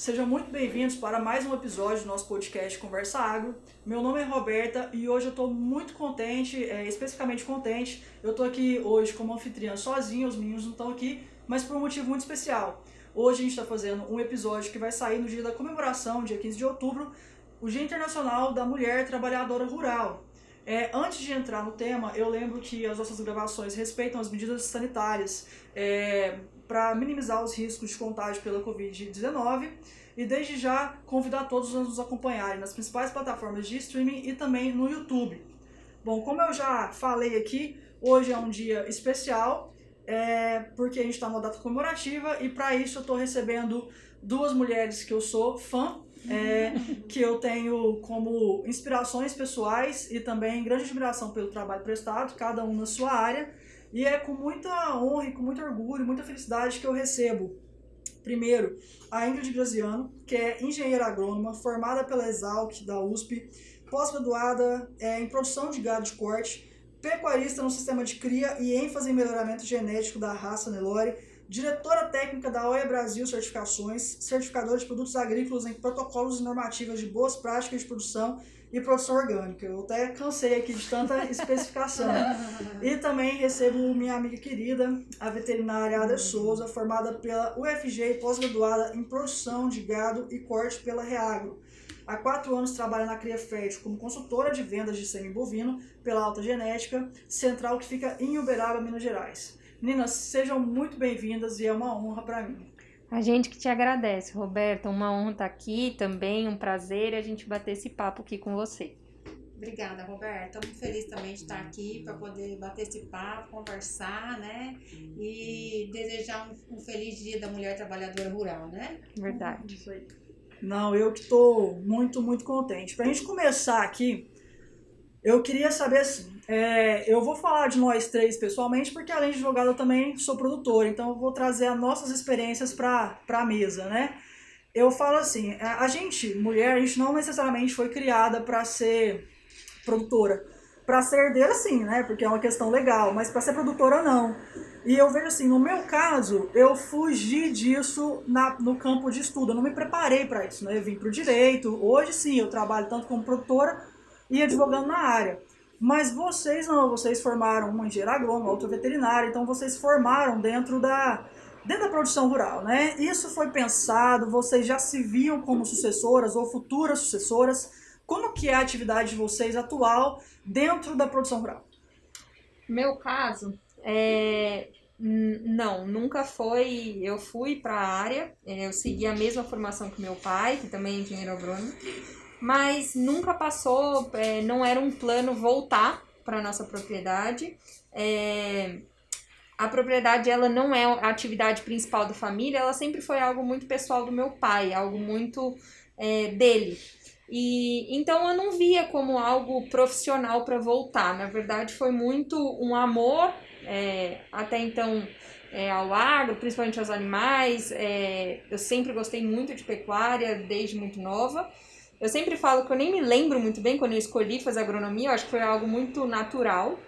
Sejam muito bem-vindos para mais um episódio do nosso podcast Conversa Agro. Meu nome é Roberta e hoje eu estou muito contente, é, especificamente contente. Eu estou aqui hoje como anfitriã sozinho, os meninos não estão aqui, mas por um motivo muito especial. Hoje a gente está fazendo um episódio que vai sair no dia da comemoração, dia 15 de outubro, o Dia Internacional da Mulher Trabalhadora Rural. É, antes de entrar no tema, eu lembro que as nossas gravações respeitam as medidas sanitárias é, para minimizar os riscos de contágio pela Covid-19 e desde já convidar todos a nos acompanharem nas principais plataformas de streaming e também no YouTube. Bom, como eu já falei aqui, hoje é um dia especial é, porque a gente está numa data comemorativa e para isso eu estou recebendo duas mulheres que eu sou fã é, que eu tenho como inspirações pessoais e também grande admiração pelo trabalho prestado, cada um na sua área. E é com muita honra e com muito orgulho, muita felicidade que eu recebo, primeiro, a Ingrid Graziano, que é engenheira agrônoma, formada pela Exalc da USP, pós-graduada é, em produção de gado de corte, pecuarista no sistema de cria e ênfase em melhoramento genético da raça Nelore, diretora técnica da OEA Brasil Certificações, certificadora de produtos agrícolas em protocolos e normativas de boas práticas de produção e produção orgânica. Eu até cansei aqui de tanta especificação. e também recebo minha amiga querida, a veterinária Ada Souza, formada pela UFG e pós-graduada em produção de gado e corte pela Reagro. Há quatro anos trabalha na Cria Fértil como consultora de vendas de sêmen bovino pela Alta Genética, central que fica em Uberaba, Minas Gerais. Meninas, sejam muito bem-vindas e é uma honra para mim. A gente que te agradece, Roberta. Uma honra estar tá aqui também, um prazer a gente bater esse papo aqui com você. Obrigada, Roberta. Estou muito feliz também de estar aqui para poder bater esse papo, conversar, né? E desejar um, um, feliz dia da mulher trabalhadora rural, né? Verdade. Isso aí. Não, eu que estou muito, muito contente. Para a gente começar aqui, eu queria saber assim, é, eu vou falar de nós três pessoalmente, porque além de advogado eu também sou produtor, então eu vou trazer as nossas experiências para a mesa, né? Eu falo assim, a gente, mulher, a gente não necessariamente foi criada para ser produtora. Para ser herdeira, sim, né? Porque é uma questão legal, mas para ser produtora, não. E eu vejo assim, no meu caso, eu fugi disso na, no campo de estudo, eu não me preparei para isso, né? Eu vim para o direito, hoje sim, eu trabalho tanto como produtora e advogando na área. Mas vocês não, vocês formaram uma engenheira agrônoma, outra veterinária, então vocês formaram dentro da, dentro da produção rural, né? Isso foi pensado, vocês já se viam como sucessoras ou futuras sucessoras. Como que é a atividade de vocês atual dentro da produção rural? Meu caso, é, não, nunca foi. Eu fui para a área, é, eu segui a mesma formação que meu pai, que também é engenheiro agrônomo mas nunca passou, é, não era um plano voltar para nossa propriedade. É, a propriedade ela não é a atividade principal da família, ela sempre foi algo muito pessoal do meu pai, algo muito é, dele. E então eu não via como algo profissional para voltar. Na verdade, foi muito um amor é, até então é, ao agro, principalmente aos animais. É, eu sempre gostei muito de pecuária desde muito nova. Eu sempre falo que eu nem me lembro muito bem quando eu escolhi fazer agronomia, eu acho que foi algo muito natural.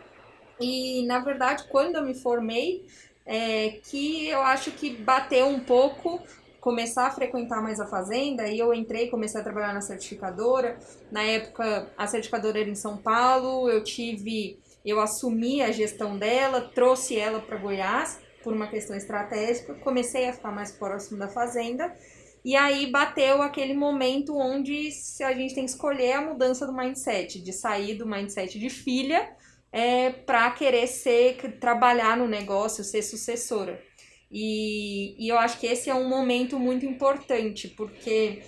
E, na verdade, quando eu me formei, é, que eu acho que bateu um pouco começar a frequentar mais a fazenda e eu entrei, comecei a trabalhar na certificadora. Na época, a certificadora era em São Paulo, eu tive, eu assumi a gestão dela, trouxe ela para Goiás por uma questão estratégica, comecei a ficar mais próximo da fazenda e aí bateu aquele momento onde a gente tem que escolher a mudança do mindset, de sair do mindset de filha é, para querer ser, trabalhar no negócio, ser sucessora. E, e eu acho que esse é um momento muito importante, porque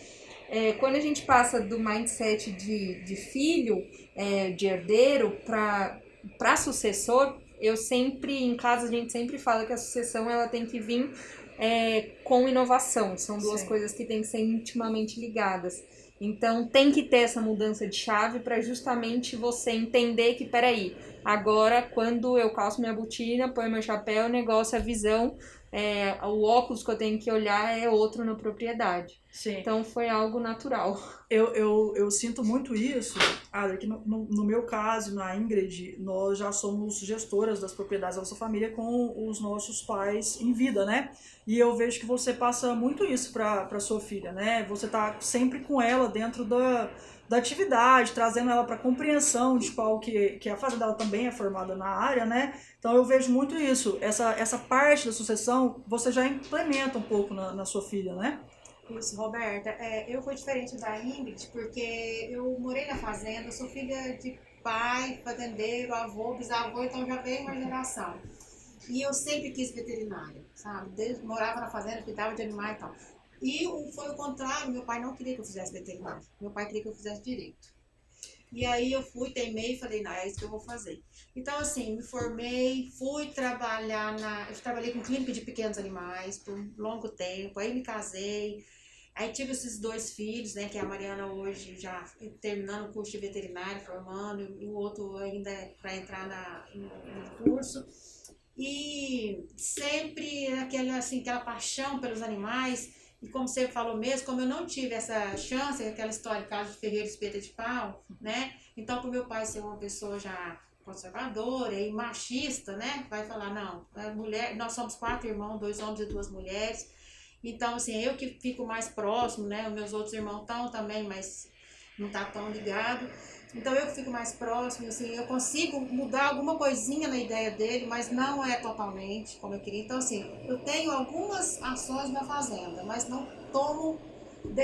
é, quando a gente passa do mindset de, de filho, é, de herdeiro, para sucessor, eu sempre, em casa, a gente sempre fala que a sucessão ela tem que vir é, com inovação. São duas Sim. coisas que têm que ser intimamente ligadas. Então tem que ter essa mudança de chave para justamente você entender que, peraí, Agora, quando eu calço minha botina, ponho meu chapéu, o negócio, a visão, é, o óculos que eu tenho que olhar é outro na propriedade. Sim. Então foi algo natural. Eu, eu, eu sinto muito isso, Adri, que no, no, no meu caso, na Ingrid, nós já somos gestoras das propriedades da nossa família com os nossos pais em vida, né? E eu vejo que você passa muito isso para sua filha, né? Você tá sempre com ela dentro da, da atividade, trazendo ela para compreensão de qual que, que a fazenda dela também é formada na área, né? Então eu vejo muito isso, essa, essa parte da sucessão você já implementa um pouco na, na sua filha, né? Isso, Roberta. É, eu fui diferente da Ingrid porque eu morei na fazenda, sou filha de pai, fazendeiro, avô, bisavô, então já veio uma geração. E eu sempre quis veterinária, sabe? Desde, morava na fazenda, cuidava de animais e tal. E foi o contrário, meu pai não queria que eu fizesse veterinária. Meu pai queria que eu fizesse direito. E aí eu fui, teimei e falei, não, é isso que eu vou fazer. Então, assim, me formei, fui trabalhar na. Eu trabalhei com clínica de pequenos animais por um longo tempo, aí me casei. Aí tive esses dois filhos, né? Que a Mariana hoje já terminando o curso de veterinário, formando, e o outro ainda é para entrar na, no curso. E sempre aquela, assim, aquela paixão pelos animais. E como você falou mesmo, como eu não tive essa chance, aquela história caso de Ferreira Espeta de Pau, né? Então, para o meu pai ser uma pessoa já conservadora e machista, né? Vai falar, não, mulher, nós somos quatro irmãos, dois homens e duas mulheres. Então, assim, eu que fico mais próximo, né? Os meus outros irmãos estão também, mas não tá tão ligado. Então eu fico mais próximo, assim, eu consigo mudar alguma coisinha na ideia dele, mas não é totalmente como eu queria. Então, assim, eu tenho algumas ações na fazenda, mas não tomo,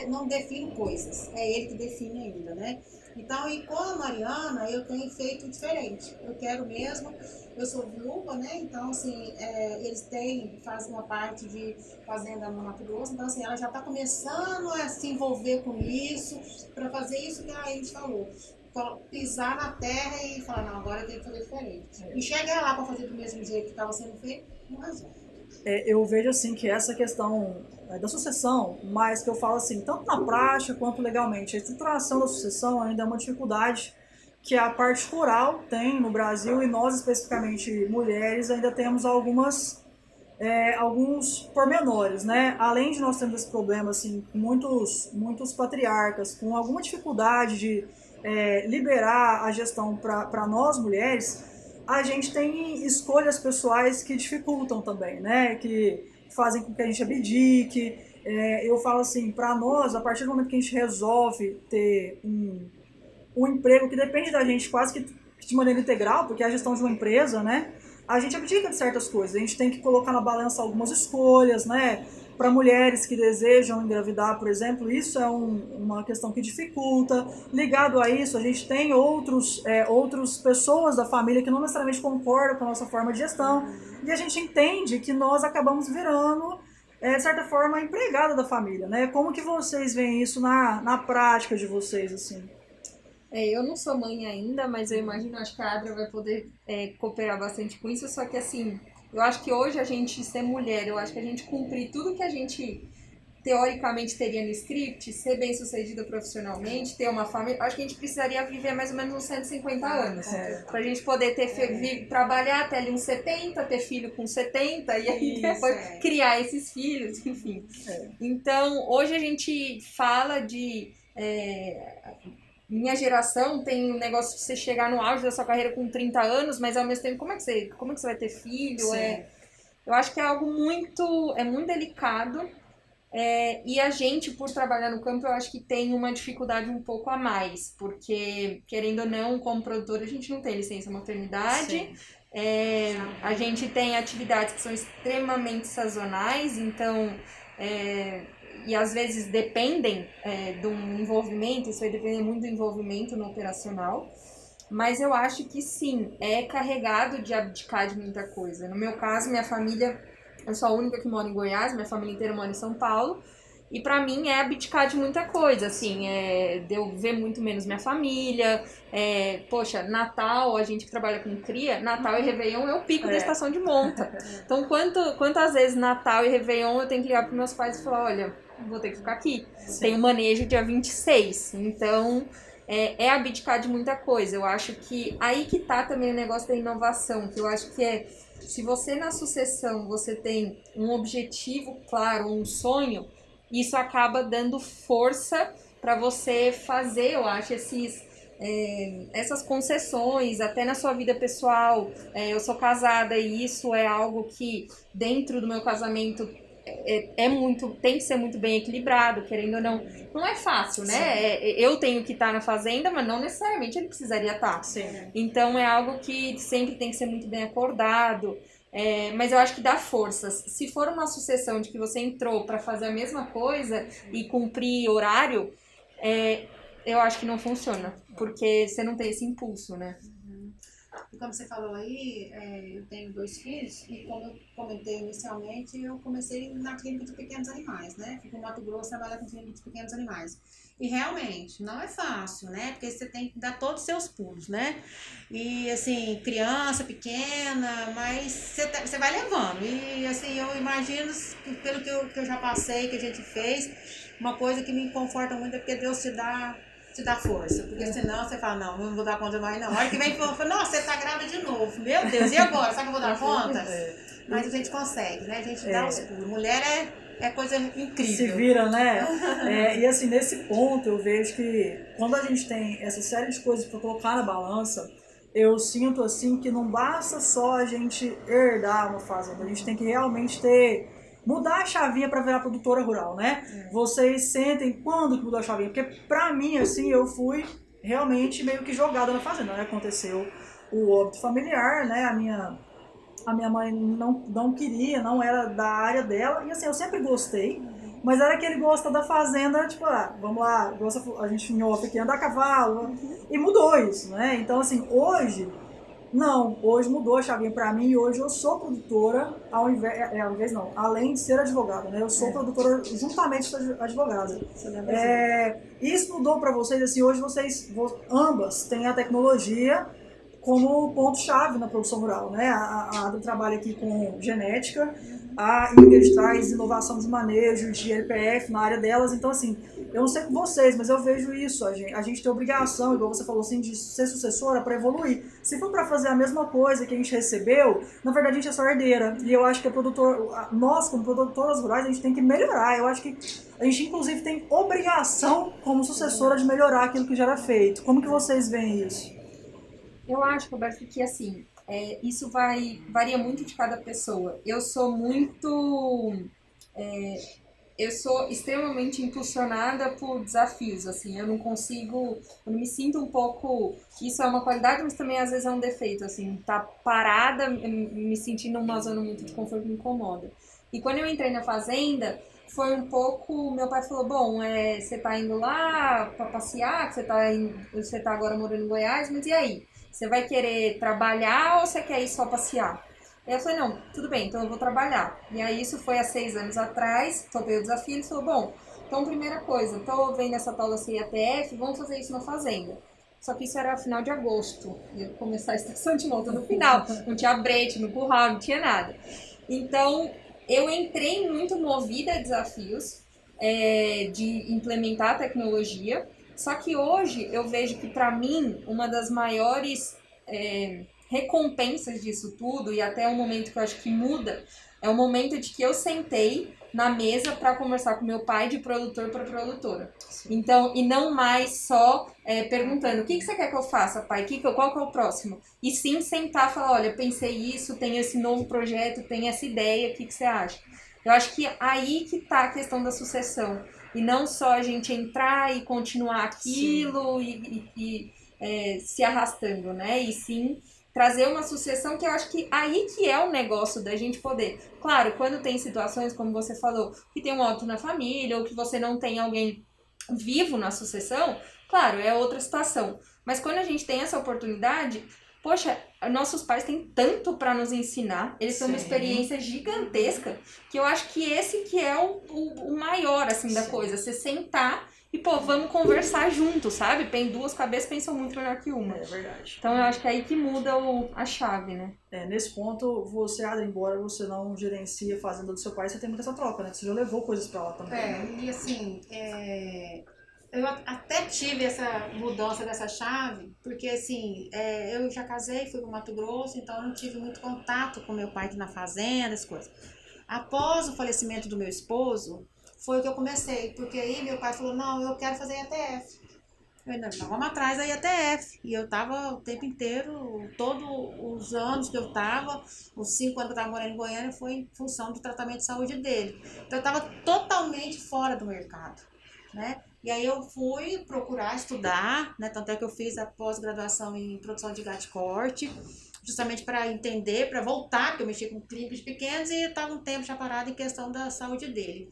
não defino coisas. É ele que define ainda, né? Então, e com a Mariana, eu tenho feito diferente. Eu quero mesmo, eu sou viúva, né? Então, assim, é, eles têm, fazem uma parte de fazenda no Mato Grosso, então, assim, ela já está começando a se envolver com isso, para fazer isso que a gente falou pisar na terra e falar, não, agora eu tenho que fazer diferente. E chegar lá para fazer do mesmo jeito que estava sendo feito, não resolve. É, eu vejo assim que essa questão é, da sucessão, mas que eu falo assim, tanto na prática quanto legalmente, a estruturação da sucessão ainda é uma dificuldade que a parte rural tem no Brasil e nós especificamente mulheres ainda temos algumas é, alguns pormenores, né? Além de nós termos esse problema assim, muitos muitos patriarcas com alguma dificuldade de é, liberar a gestão para nós mulheres, a gente tem escolhas pessoais que dificultam também, né? Que fazem com que a gente abdique. É, eu falo assim, para nós, a partir do momento que a gente resolve ter um, um emprego que depende da gente quase que de maneira integral, porque é a gestão de uma empresa, né? A gente abdica de certas coisas. A gente tem que colocar na balança algumas escolhas, né? Para mulheres que desejam engravidar, por exemplo, isso é um, uma questão que dificulta. Ligado a isso, a gente tem outros, é, outras pessoas da família que não necessariamente concordam com a nossa forma de gestão. E a gente entende que nós acabamos virando, é, de certa forma, empregada da família. Né? Como que vocês veem isso na, na prática de vocês? assim? É, eu não sou mãe ainda, mas eu imagino, acho que a Adra vai poder é, cooperar bastante com isso, só que assim, eu acho que hoje a gente ser mulher, eu acho que a gente cumprir tudo que a gente teoricamente teria no script, ser bem sucedida profissionalmente, ter uma família, acho que a gente precisaria viver mais ou menos uns 150 ah, anos. É. Pra gente poder ter é. trabalhar até ali uns 70, ter filho com 70 e aí Isso, depois é. criar esses filhos, enfim. É. Então, hoje a gente fala de. Minha geração tem um negócio de você chegar no auge da sua carreira com 30 anos, mas ao mesmo tempo, como é que você, como é que você vai ter filho? É, eu acho que é algo muito, é muito delicado. É, e a gente, por trabalhar no campo, eu acho que tem uma dificuldade um pouco a mais, porque, querendo ou não, como produtor, a gente não tem licença maternidade. É, a gente tem atividades que são extremamente sazonais, então é, e às vezes dependem é, de um envolvimento, isso vai depender muito do envolvimento no operacional, mas eu acho que sim, é carregado de abdicar de muita coisa. No meu caso, minha família, eu sou a única que mora em Goiás, minha família inteira mora em São Paulo, e para mim é abdicar de muita coisa, assim, é, de eu ver muito menos minha família. É, poxa, Natal, a gente que trabalha com cria, Natal e Réveillon é o pico é. da estação de monta. Então, quanto, quantas vezes Natal e Réveillon eu tenho que ligar para meus pais e falar: olha, vou ter que ficar aqui. Sim. Tem o manejo dia 26. Então, é, é abdicar de muita coisa. Eu acho que aí que tá também o negócio da inovação, que eu acho que é se você na sucessão você tem um objetivo claro, um sonho, isso acaba dando força para você fazer, eu acho, esses é, essas concessões, até na sua vida pessoal. É, eu sou casada e isso é algo que, dentro do meu casamento, é, é, muito, tem que ser muito bem equilibrado, querendo ou não. Não é fácil, né? É, eu tenho que estar na fazenda, mas não necessariamente ele precisaria estar. Sim. Então é algo que sempre tem que ser muito bem acordado. É, mas eu acho que dá forças. Se for uma sucessão de que você entrou para fazer a mesma coisa e cumprir horário, é, eu acho que não funciona, porque você não tem esse impulso, né? E como você falou aí, é, eu tenho dois filhos e como eu comentei inicialmente, eu comecei na clínica de pequenos animais, né? Fico no Mato Grosso trabalhar com clínica de pequenos animais. E realmente, não é fácil, né? Porque você tem que dar todos os seus pulos, né? E assim, criança pequena, mas você, tá, você vai levando. E assim, eu imagino, pelo que eu, que eu já passei, que a gente fez, uma coisa que me conforta muito é porque Deus te dá te dá força. Porque senão você fala, não, não vou dar conta mais não. A hora que vem fala, nossa, você tá grávida de novo. Meu Deus, e agora? Será que eu vou dar conta? Mas a gente consegue, né? A gente dá os pulos. Mulher é, é coisa incrível. Se vira, né? É, e assim, nesse ponto eu vejo que quando a gente tem essa série de coisas para colocar na balança, eu sinto assim que não basta só a gente herdar uma fazenda, a gente tem que realmente ter mudar a chavinha para virar produtora rural, né? É. Vocês sentem quando que mudou a chavinha? Porque para mim, assim, eu fui realmente meio que jogada na fazenda, né? Aconteceu o óbito familiar, né? A minha, a minha mãe não, não queria, não era da área dela, e assim, eu sempre gostei, mas era aquele gosta da fazenda, tipo, ah, vamos lá, gosta, a gente em off aqui anda a cavalo, uhum. e mudou isso, né? Então, assim, hoje não, hoje mudou a chavinha para mim e hoje eu sou produtora, ao invés, é, ao invés não, além de ser advogada, né? Eu sou é. produtora juntamente com a advogada. É, isso mudou para vocês, assim, hoje vocês ambas têm a tecnologia como ponto-chave na produção rural, né? A, a Ada trabalha aqui com genética, a Ingrid traz inovação de manejo de LPF na área delas, então assim, eu não sei com vocês, mas eu vejo isso, a gente, a gente tem obrigação, igual você falou assim, de ser sucessora para evoluir. Se for para fazer a mesma coisa que a gente recebeu, na verdade a gente é só herdeira, e eu acho que a produtor, nós como produtoras rurais, a gente tem que melhorar, eu acho que a gente inclusive tem obrigação como sucessora de melhorar aquilo que já era feito. Como que vocês veem isso? Eu acho, Roberto, que assim, é, isso vai varia muito de cada pessoa. Eu sou muito. É, eu sou extremamente impulsionada por desafios, assim, eu não consigo, eu me sinto um pouco, isso é uma qualidade, mas também às vezes é um defeito, assim, tá parada, me sentindo numa zona muito de conforto me incomoda. E quando eu entrei na fazenda, foi um pouco, meu pai falou, bom, é, você tá indo lá para passear, você tá, in, você tá agora morando em Goiás, mas e aí? Você vai querer trabalhar ou você quer ir só passear? Aí eu falei, não, tudo bem, então eu vou trabalhar. E aí isso foi há seis anos atrás, topei o desafio e falou, bom, então primeira coisa, tô vendo essa tal da CIATF, vamos fazer isso na fazenda. Só que isso era final de agosto, ia começar a estação de monta no final, não tinha brete no curral, não tinha nada. Então, eu entrei muito movida a desafios é, de implementar a tecnologia, só que hoje eu vejo que, para mim, uma das maiores é, recompensas disso tudo, e até o momento que eu acho que muda, é o momento de que eu sentei na mesa para conversar com meu pai de produtor para produtora. Sim. Então, e não mais só é, perguntando o que, que você quer que eu faça, pai, que, qual que é o próximo? E sim sentar e falar, olha, pensei isso, tem esse novo projeto, tem essa ideia, o que, que você acha? Eu acho que aí que tá a questão da sucessão. E não só a gente entrar e continuar aquilo sim. e, e, e é, se arrastando, né? E sim trazer uma sucessão que eu acho que aí que é o negócio da gente poder. Claro, quando tem situações, como você falou, que tem um óbito na família ou que você não tem alguém vivo na sucessão, claro, é outra situação. Mas quando a gente tem essa oportunidade, poxa, nossos pais têm tanto para nos ensinar, eles têm uma experiência gigantesca, que eu acho que esse que é o, o, o maior, assim, Sim. da coisa, você sentar e, pô, vamos conversar junto, sabe? Tem duas cabeças pensam muito melhor que uma. É verdade. Então eu acho que é aí que muda o, a chave, né? É, nesse ponto, você, Adri, embora você não gerencie a fazenda do seu pai, você tem muita essa troca, né? Você já levou coisas pra lá também. É, e assim, é eu até tive essa mudança dessa chave, porque assim, é, eu já casei, fui para Mato Grosso, então eu não tive muito contato com meu pai aqui na fazenda, as coisas. Após o falecimento do meu esposo, foi o que eu comecei, porque aí meu pai falou, não, eu quero fazer IATF. Eu ainda não, vamos atrás da IATF. E eu tava o tempo inteiro, todos os anos que eu tava, os cinco anos que eu tava morando em Goiânia, foi em função do tratamento de saúde dele. Então eu tava totalmente fora do mercado, né? E aí eu fui procurar estudar, né? Tanto é que eu fiz a pós-graduação em produção de gato corte, justamente para entender, para voltar, porque eu mexi com clínicos pequenos e estava um tempo já parado em questão da saúde dele.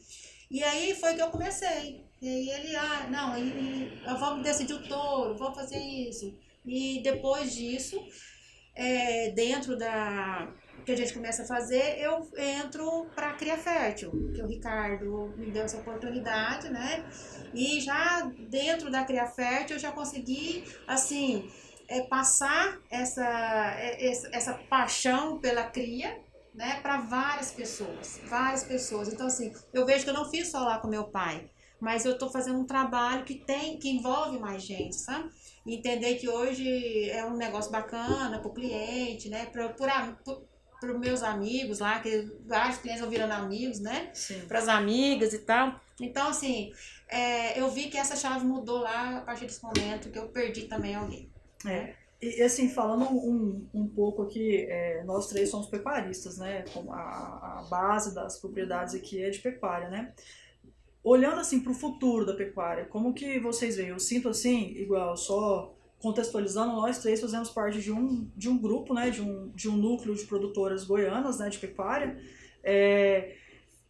E aí foi que eu comecei. E ele, ah, não, e, e, vamos decidir o touro, vamos fazer isso. E depois disso, é, dentro da que a gente começa a fazer, eu entro para Cria Fértil, que o Ricardo me deu essa oportunidade, né? E já dentro da Cria Fértil eu já consegui, assim, é, passar essa, é, essa paixão pela cria, né, para várias pessoas, várias pessoas. Então, assim, eu vejo que eu não fiz só lá com meu pai, mas eu estou fazendo um trabalho que tem, que envolve mais gente, sabe? E entender que hoje é um negócio bacana para o cliente, né, para para os meus amigos lá, que vários clientes vão virando amigos, né? Para as amigas e tal. Então, assim, é, eu vi que essa chave mudou lá a partir desse momento que eu perdi também alguém. É. E assim, falando um, um pouco aqui, é, nós três somos pecuaristas, né? A, a base das propriedades aqui é de pecuária, né? Olhando assim para o futuro da pecuária, como que vocês veem? Eu sinto assim, igual, só contextualizando, nós três fazemos parte de um, de um grupo, né? De um, de um núcleo de produtoras goianas, né? De pecuária. É,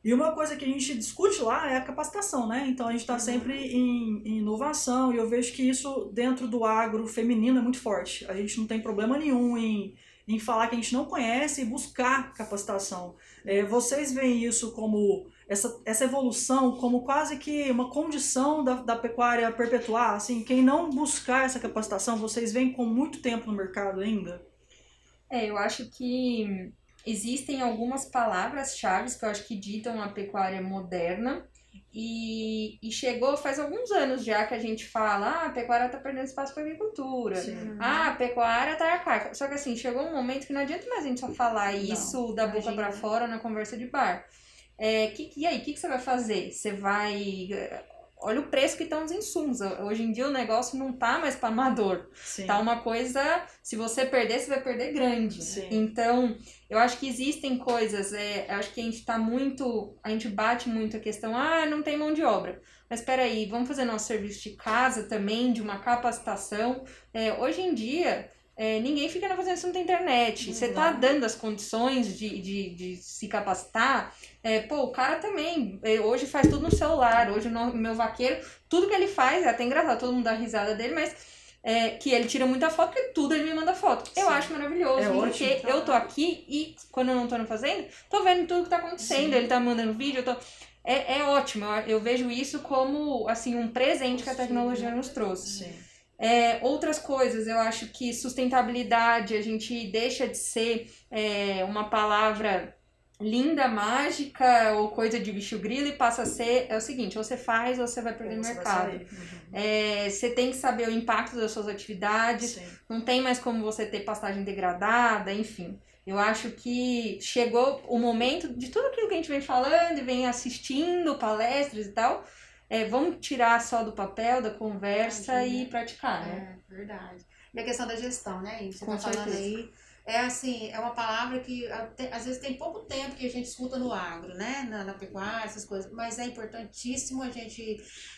e uma coisa que a gente discute lá é a capacitação, né? Então a gente está sempre em, em, inovação e eu vejo que isso dentro do agro feminino é muito forte. A gente não tem problema nenhum em, em falar que a gente não conhece e buscar capacitação. É, vocês veem isso como essa, essa evolução como quase que uma condição da, da pecuária perpetuar? Assim, quem não buscar essa capacitação, vocês veem com muito tempo no mercado ainda? É, eu acho que existem algumas palavras-chave que eu acho que ditam a pecuária moderna. E, e, chegou faz alguns anos já que a gente fala, ah, a pecuária tá perdendo espaço para agricultura. Sim. Ah, a pecuária tá arcaica. Só que assim, chegou um momento que não adianta mais a gente só falar não, isso da boca para fora na conversa de bar. É, que, e aí, o que, que você vai fazer? Você vai olha o preço que estão os insumos. Hoje em dia o negócio não tá mais para amador. Sim. Tá uma coisa, se você perder, você vai perder grande. Sim. Então, eu acho que existem coisas, é, eu acho que a gente tá muito, a gente bate muito a questão, ah, não tem mão de obra. Mas espera aí, vamos fazer nosso serviço de casa também, de uma capacitação. É, hoje em dia, é, ninguém fica na fazenda se não tem internet. Você tá dando as condições de, de, de se capacitar. É, pô, o cara também, é, hoje faz tudo no celular. Hoje o meu vaqueiro, tudo que ele faz, é até engraçado, todo mundo dá risada dele, mas é, que ele tira muita foto, porque tudo ele me manda foto. Sim. Eu acho maravilhoso, é porque ótimo, eu tô aqui e quando eu não tô na fazenda, tô vendo tudo que tá acontecendo. Sim. Ele tá mandando vídeo, eu tô. É, é ótimo, eu, eu vejo isso como assim um presente que a tecnologia nos trouxe. Sim. É, outras coisas, eu acho que sustentabilidade, a gente deixa de ser é, uma palavra linda, mágica ou coisa de bicho grilo e passa a ser é o seguinte, ou você faz ou você vai perder o mercado. Uhum. É, você tem que saber o impacto das suas atividades, Sim. não tem mais como você ter pastagem degradada, enfim. Eu acho que chegou o momento de tudo aquilo que a gente vem falando e vem assistindo palestras e tal, é, vamos tirar só do papel, da conversa e praticar, né? É, verdade. E a questão da gestão, né? Você Com tá certeza. falando aí. É assim, é uma palavra que às vezes tem pouco tempo que a gente escuta no agro, né? Na, na pecuária, essas coisas. Mas é importantíssimo a gente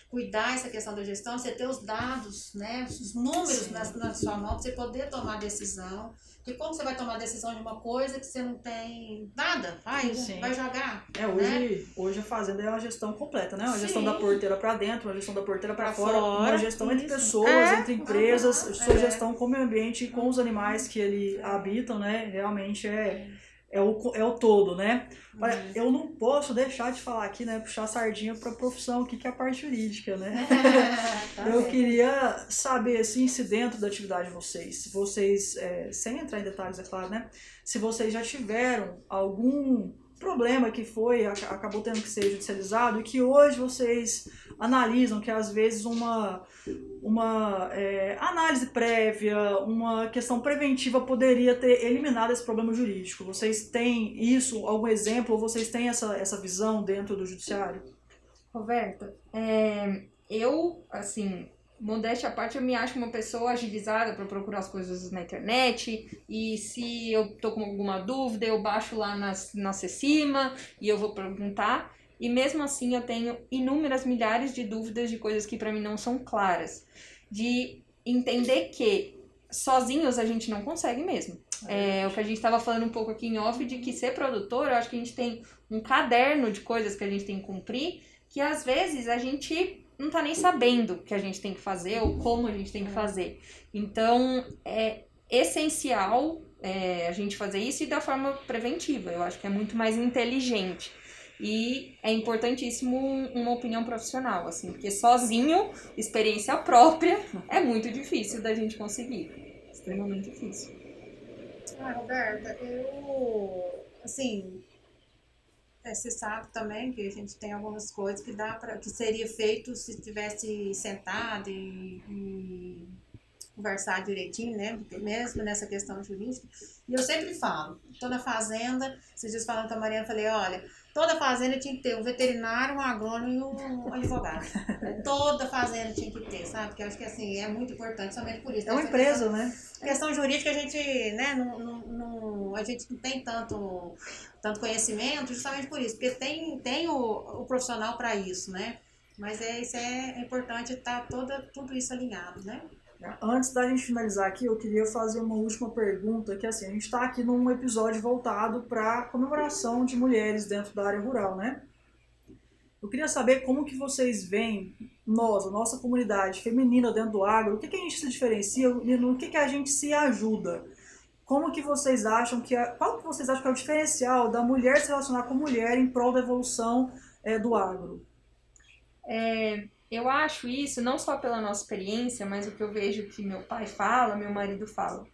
cuidar essa questão da gestão, você ter os dados, né? Os números na, na sua mão, para você poder tomar decisão. Porque como você vai tomar decisão de uma coisa que você não tem nada? Vai, Sim. vai jogar. É, hoje, né? hoje a fazenda é uma gestão completa, né? Uma Sim. gestão da porteira para dentro, uma gestão da porteira para fora, fora, uma gestão Isso. entre pessoas, é. entre empresas, uhum. sua é. gestão com o meio ambiente e com os animais que ele habitam, né? Realmente é é o, é o todo, né? Olha, uhum. eu não posso deixar de falar aqui, né? Puxar sardinha para a profissão, o que, que é a parte jurídica, né? tá eu bem. queria saber, assim, se dentro da atividade de vocês, se vocês, é, sem entrar em detalhes, é claro, né? Se vocês já tiveram algum problema que foi, acabou tendo que ser judicializado, e que hoje vocês analisam que às vezes uma, uma é, análise prévia, uma questão preventiva poderia ter eliminado esse problema jurídico. Vocês têm isso, algum exemplo, ou vocês têm essa, essa visão dentro do judiciário? Roberta, é, eu, assim, modéstia à parte, eu me acho uma pessoa agilizada para procurar as coisas na internet. E se eu tô com alguma dúvida, eu baixo lá na, na Cecima e eu vou perguntar. E mesmo assim eu tenho inúmeras milhares de dúvidas de coisas que para mim não são claras. De entender que sozinhos a gente não consegue mesmo. É, o que a gente estava falando um pouco aqui em off de que ser produtor, eu acho que a gente tem um caderno de coisas que a gente tem que cumprir, que às vezes a gente não tá nem sabendo o que a gente tem que fazer ou como a gente tem que fazer. Então, é essencial é, a gente fazer isso e da forma preventiva. Eu acho que é muito mais inteligente. E é importantíssimo uma opinião profissional, assim, porque sozinho, experiência própria, é muito difícil da gente conseguir. Extremamente difícil. Ah, Roberta, eu, assim, é, você sabe também que a gente tem algumas coisas que dá para que seria feito se tivesse sentado e, e conversar direitinho, né? Mesmo nessa questão jurídica. E eu sempre falo, estou na fazenda, dias falando com a Mariana, falei, olha, toda fazenda tinha que ter um veterinário, um agrônomo e um advogado. toda fazenda tinha que ter, sabe? Porque eu acho que assim, é muito importante, somente por isso. É uma empresa, questão, né? Questão jurídica a gente, né, não, não, a gente não tem tanto tanto conhecimento, justamente por isso, porque tem, tem o, o profissional para isso, né? Mas é, isso é, é importante estar tá toda, tudo isso alinhado, né? Antes da gente finalizar aqui, eu queria fazer uma última pergunta, que assim, a gente está aqui num episódio voltado para comemoração de mulheres dentro da área rural, né? Eu queria saber como que vocês veem nós, a nossa comunidade feminina dentro do agro, o que, que a gente se diferencia e no que, que a gente se ajuda. Como que vocês acham que é, qual que vocês acham que é o diferencial da mulher se relacionar com mulher em prol da evolução é, do agro? É, eu acho isso não só pela nossa experiência, mas o que eu vejo que meu pai fala, meu marido fala.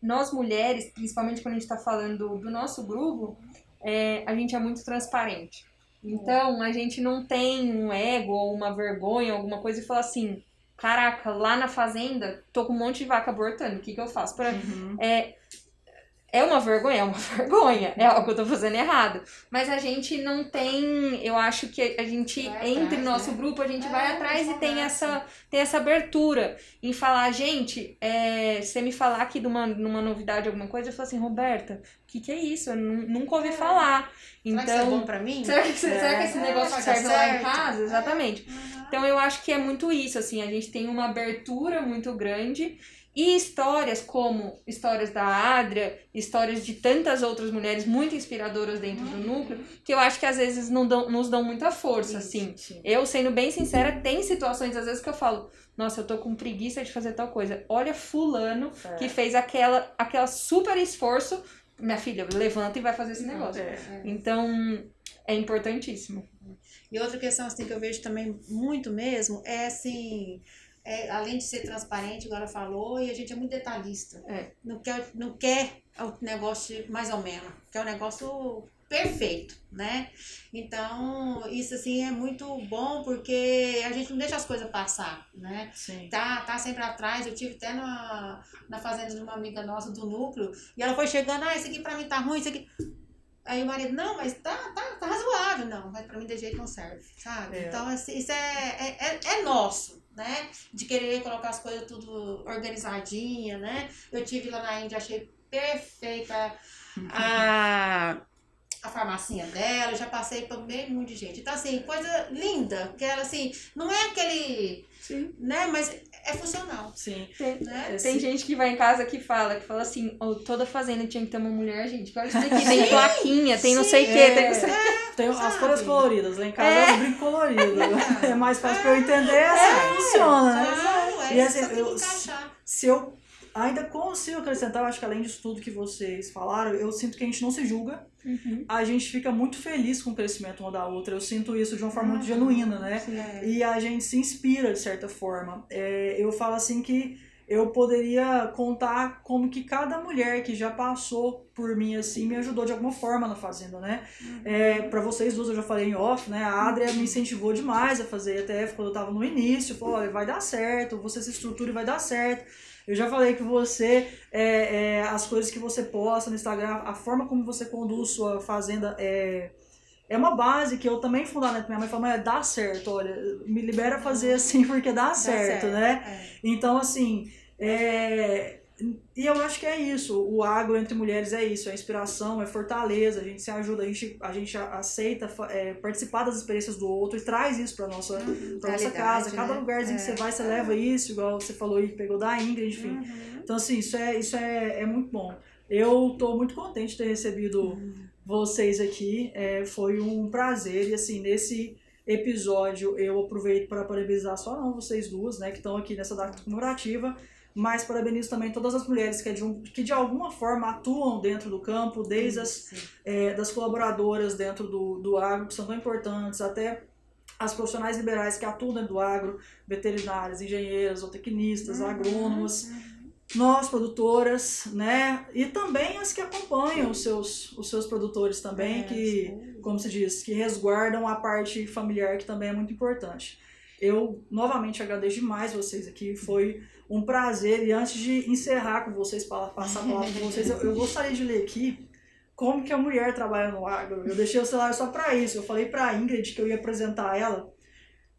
Nós mulheres, principalmente quando a gente está falando do nosso grupo, é, a gente é muito transparente. Então, a gente não tem um ego ou uma vergonha, alguma coisa e fala assim: caraca, lá na fazenda, tô com um monte de vaca abortando, o que que eu faço? Pra, uhum. é, é uma vergonha? É uma vergonha. É algo que eu tô fazendo errado. Mas a gente não tem. Eu acho que a gente, vai entre atrás, nosso né? grupo, a gente é, vai atrás e tem essa, tem essa abertura em falar, gente, é, você me falar aqui de uma, numa novidade, alguma coisa, eu falo assim, Roberta, o que, que é isso? Eu nunca ouvi é. falar. Então, será que é bom pra mim? Será que, será que esse é. negócio serve lá em casa? Exatamente. Uhum. Então eu acho que é muito isso, assim, a gente tem uma abertura muito grande e histórias como histórias da Adria, histórias de tantas outras mulheres muito inspiradoras dentro do núcleo, que eu acho que às vezes não dão, nos dão muita força, assim. Eu, sendo bem sincera, tem situações às vezes que eu falo, nossa, eu tô com preguiça de fazer tal coisa. Olha fulano é. que fez aquela, aquela super esforço. Minha filha, levanta e vai fazer esse negócio. É. Então, é importantíssimo. E outra questão assim, que eu vejo também muito mesmo é assim é, além de ser transparente, agora falou, e a gente é muito detalhista. É. Não, quer, não quer o negócio mais ou menos, quer o negócio perfeito, né? Então, isso assim é muito bom porque a gente não deixa as coisas passar, né? Sim. Tá, tá sempre atrás. Eu tive até na, na fazenda de uma amiga nossa do núcleo, e ela foi chegando, ah, isso aqui pra mim tá ruim, isso aqui. Aí o marido, não, mas tá, tá, tá razoável, não, mas pra mim de jeito não serve, sabe? É. Então, assim, isso é, é, é, é nosso, né? De querer colocar as coisas tudo organizadinha, né? Eu tive lá na Índia, achei perfeita a, a farmacinha dela, já passei por bem muito de gente. Então, assim, coisa linda, que ela, assim, não é aquele, Sim. né? Mas é funcional. Sim. Tem, né? tem gente que vai em casa que fala, que fala assim, oh, toda fazenda tinha que ter uma mulher, gente. Olha isso daqui, tem plaquinha, tem não sei o que, tem não sei o que. Tem as cores coloridas, lá em casa é, é brinco colorido. É mais fácil pra eu entender, é assim é. funciona, né? É, e assim, eu, se eu ainda consigo acrescentar, eu acho que além disso tudo que vocês falaram, eu sinto que a gente não se julga. Uhum. A gente fica muito feliz com o crescimento uma da outra. Eu sinto isso de uma forma muito genuína, né? É. E a gente se inspira, de certa forma. É, eu falo assim que eu poderia contar como que cada mulher que já passou por mim assim me ajudou de alguma forma na fazenda, né? Uhum. É, para vocês duas eu já falei em off, né? A Adria me incentivou demais a fazer ETF quando eu tava no início, falou, olha, vai dar certo, você se estrutura e vai dar certo. Eu já falei que você, é, é, as coisas que você posta no Instagram, a forma como você conduz sua fazenda é, é uma base que eu também fundamento. Minha mãe falou, mas dá certo, olha, me libera fazer assim porque dá, dá certo, certo, né? É. Então, assim, é, e eu acho que é isso. O agro entre mulheres é isso, é inspiração, é fortaleza, a gente se ajuda, a gente, a gente aceita é, participar das experiências do outro e traz isso para nossa, uhum, pra nossa casa. Cada né? lugarzinho é. que você vai, você leva isso, igual você falou e pegou da Ingrid, enfim. Uhum. Então, assim, isso é, isso é, é muito bom. Eu tô muito contente de ter recebido uhum. Vocês aqui. É, foi um prazer. E assim, nesse episódio eu aproveito para parabenizar só não vocês duas, né, que estão aqui nessa data comemorativa mas parabenizo também todas as mulheres que, é de, um, que de alguma forma atuam dentro do campo, desde as é, das colaboradoras dentro do, do agro, que são tão importantes, até as profissionais liberais que atuam dentro do agro, veterinárias, engenheiras, zootecnistas, uhum, agrônomos, uhum. Nós produtoras, né? E também as que acompanham os seus, os seus produtores também, é, que, sim. como se diz, que resguardam a parte familiar, que também é muito importante. Eu novamente agradeço demais vocês aqui, foi um prazer. E antes de encerrar com vocês, para passar a palavra com vocês, eu, eu, gostaria de ler aqui como que a mulher trabalha no agro. Eu deixei o celular só para isso. Eu falei para a Ingrid que eu ia apresentar ela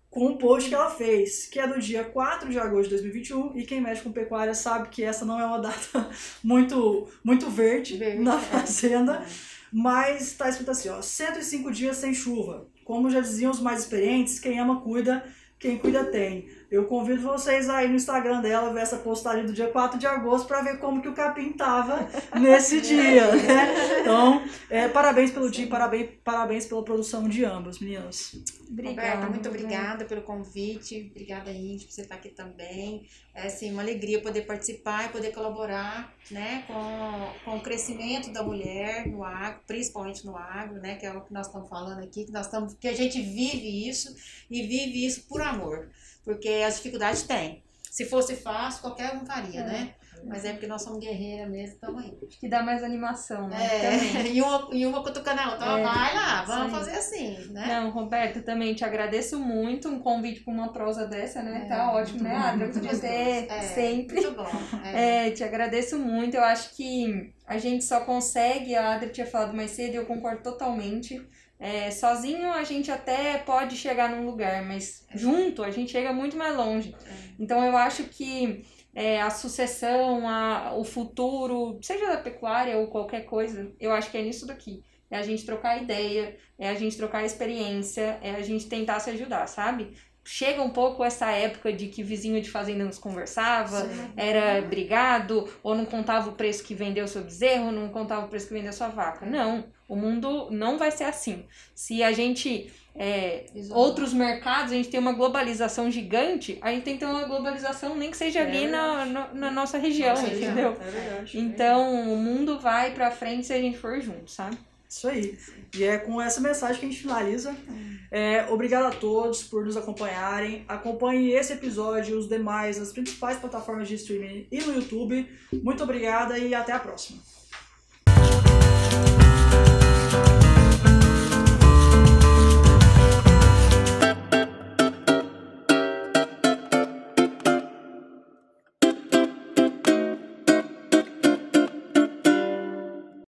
com um post que ela fez, que é do dia 4 de agosto de 2021, e quem mexe com pecuária sabe que essa não é uma data muito, muito verde, verde na é. fazenda, é. mas está escrito assim, ó, 105 dias sem chuva. Como já diziam os mais experientes, quem ama cuida, quem cuida tem. Eu convido vocês aí no Instagram dela ver essa postagem do dia 4 de agosto para ver como que o capim tava nesse dia, né? Então, é, parabéns pelo dia, parabéns, parabéns pela produção de ambas, meninas. Obrigada, Roberta, muito obrigada pelo convite. Obrigada, Índia, por você estar aqui também. É assim, uma alegria poder participar e poder colaborar né, com, com o crescimento da mulher no agro, principalmente no agro, né, que é o que nós estamos falando aqui, que, nós estamos, que a gente vive isso e vive isso por amor porque as dificuldades tem. Se fosse fácil, qualquer um faria, é. né? Mas é porque nós somos guerreiras mesmo, estamos aí. Acho que dá mais animação, né? É, e uma, e uma cutucando a outra, é, vai lá, vamos fazer assim, né? Não, Roberto, também te agradeço muito um convite para uma prosa dessa, né? É, tá ótimo, né, Adra? Podia ter é, sempre. Muito bom. É. é. te agradeço muito. Eu acho que a gente só consegue, a Adra tinha falado mais cedo, e eu concordo totalmente é, sozinho a gente até pode chegar num lugar, mas junto a gente chega muito mais longe. É. Então eu acho que é, a sucessão, a, o futuro, seja da pecuária ou qualquer coisa, eu acho que é nisso daqui. É a gente trocar ideia, é a gente trocar experiência, é a gente tentar se ajudar, sabe? Chega um pouco essa época de que vizinho de fazenda nos conversava, Sim. era brigado, ou não contava o preço que vendeu seu bezerro, não contava o preço que vendeu sua vaca. Não, o mundo não vai ser assim. Se a gente. É, outros mercados, a gente tem uma globalização gigante, a gente tem que ter uma globalização, nem que seja é ali na, na, na, nossa região, nossa entendeu? É verdade. Então, o mundo vai pra frente se a gente for junto, sabe? Isso aí. E é com essa mensagem que a gente finaliza. É, obrigado a todos por nos acompanharem. Acompanhe esse episódio e os demais nas principais plataformas de streaming e no YouTube. Muito obrigada e até a próxima.